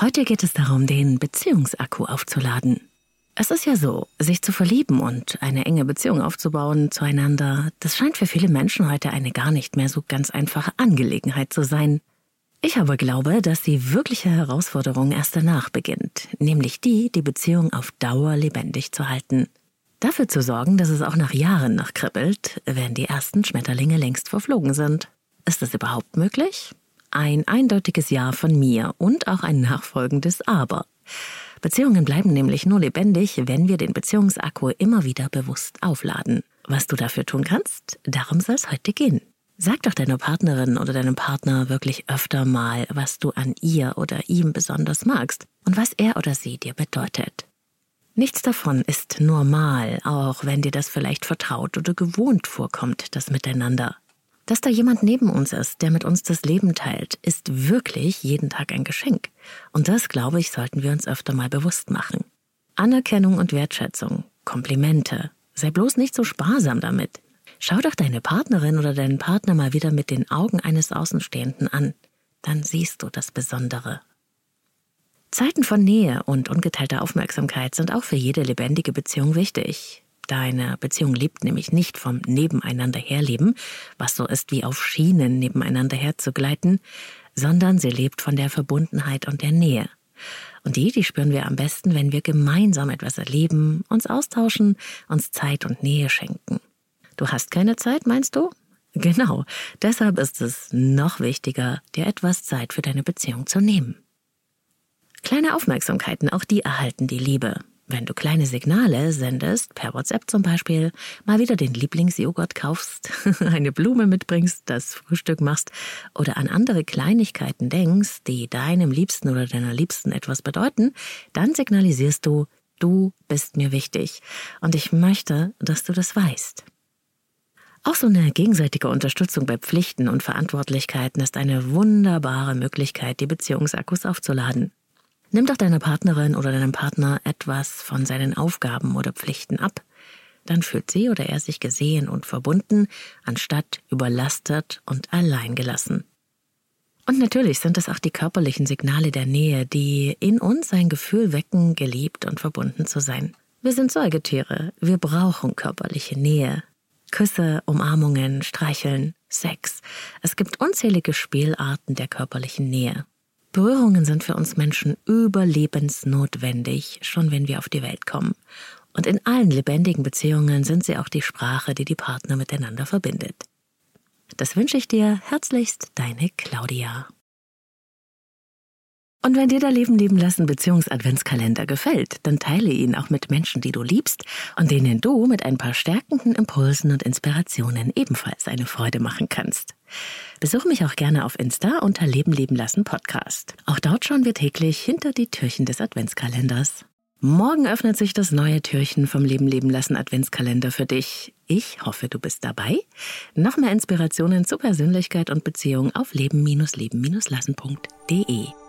Heute geht es darum, den Beziehungsakku aufzuladen. Es ist ja so, sich zu verlieben und eine enge Beziehung aufzubauen zueinander, das scheint für viele Menschen heute eine gar nicht mehr so ganz einfache Angelegenheit zu sein. Ich aber glaube, dass die wirkliche Herausforderung erst danach beginnt, nämlich die, die Beziehung auf Dauer lebendig zu halten. Dafür zu sorgen, dass es auch nach Jahren noch kribbelt, wenn die ersten Schmetterlinge längst verflogen sind. Ist das überhaupt möglich? Ein eindeutiges Ja von mir und auch ein nachfolgendes Aber. Beziehungen bleiben nämlich nur lebendig, wenn wir den Beziehungsakku immer wieder bewusst aufladen. Was du dafür tun kannst, darum soll es heute gehen. Sag doch deiner Partnerin oder deinem Partner wirklich öfter mal, was du an ihr oder ihm besonders magst und was er oder sie dir bedeutet. Nichts davon ist normal, auch wenn dir das vielleicht vertraut oder gewohnt vorkommt, das Miteinander. Dass da jemand neben uns ist, der mit uns das Leben teilt, ist wirklich jeden Tag ein Geschenk. Und das, glaube ich, sollten wir uns öfter mal bewusst machen. Anerkennung und Wertschätzung, Komplimente. Sei bloß nicht so sparsam damit. Schau doch deine Partnerin oder deinen Partner mal wieder mit den Augen eines Außenstehenden an. Dann siehst du das Besondere. Zeiten von Nähe und ungeteilter Aufmerksamkeit sind auch für jede lebendige Beziehung wichtig. Deine Beziehung lebt nämlich nicht vom Nebeneinander herleben, was so ist wie auf Schienen nebeneinander herzugleiten, sondern sie lebt von der Verbundenheit und der Nähe. Und die, die spüren wir am besten, wenn wir gemeinsam etwas erleben, uns austauschen, uns Zeit und Nähe schenken. Du hast keine Zeit, meinst du? Genau, deshalb ist es noch wichtiger, dir etwas Zeit für deine Beziehung zu nehmen. Kleine Aufmerksamkeiten, auch die erhalten die Liebe. Wenn du kleine Signale sendest, per WhatsApp zum Beispiel, mal wieder den Lieblingsjoghurt kaufst, eine Blume mitbringst, das Frühstück machst oder an andere Kleinigkeiten denkst, die deinem Liebsten oder deiner Liebsten etwas bedeuten, dann signalisierst du, du bist mir wichtig und ich möchte, dass du das weißt. Auch so eine gegenseitige Unterstützung bei Pflichten und Verantwortlichkeiten ist eine wunderbare Möglichkeit, die Beziehungsakkus aufzuladen. Nimm doch deiner Partnerin oder deinem Partner etwas von seinen Aufgaben oder Pflichten ab, dann fühlt sie oder er sich gesehen und verbunden, anstatt überlastet und alleingelassen. Und natürlich sind es auch die körperlichen Signale der Nähe, die in uns ein Gefühl wecken, geliebt und verbunden zu sein. Wir sind Säugetiere, wir brauchen körperliche Nähe. Küsse, Umarmungen, Streicheln, Sex. Es gibt unzählige Spielarten der körperlichen Nähe. Berührungen sind für uns Menschen überlebensnotwendig, schon wenn wir auf die Welt kommen. Und in allen lebendigen Beziehungen sind sie auch die Sprache, die die Partner miteinander verbindet. Das wünsche ich dir herzlichst, deine Claudia. Und wenn dir der Leben leben lassen Beziehungs-Adventskalender gefällt, dann teile ihn auch mit Menschen, die du liebst und denen du mit ein paar stärkenden Impulsen und Inspirationen ebenfalls eine Freude machen kannst. Besuch mich auch gerne auf Insta unter Leben leben lassen Podcast. Auch dort schauen wir täglich hinter die Türchen des Adventskalenders. Morgen öffnet sich das neue Türchen vom Leben leben lassen Adventskalender für dich. Ich hoffe, du bist dabei. Noch mehr Inspirationen zu Persönlichkeit und Beziehung auf leben-leben-lassen.de.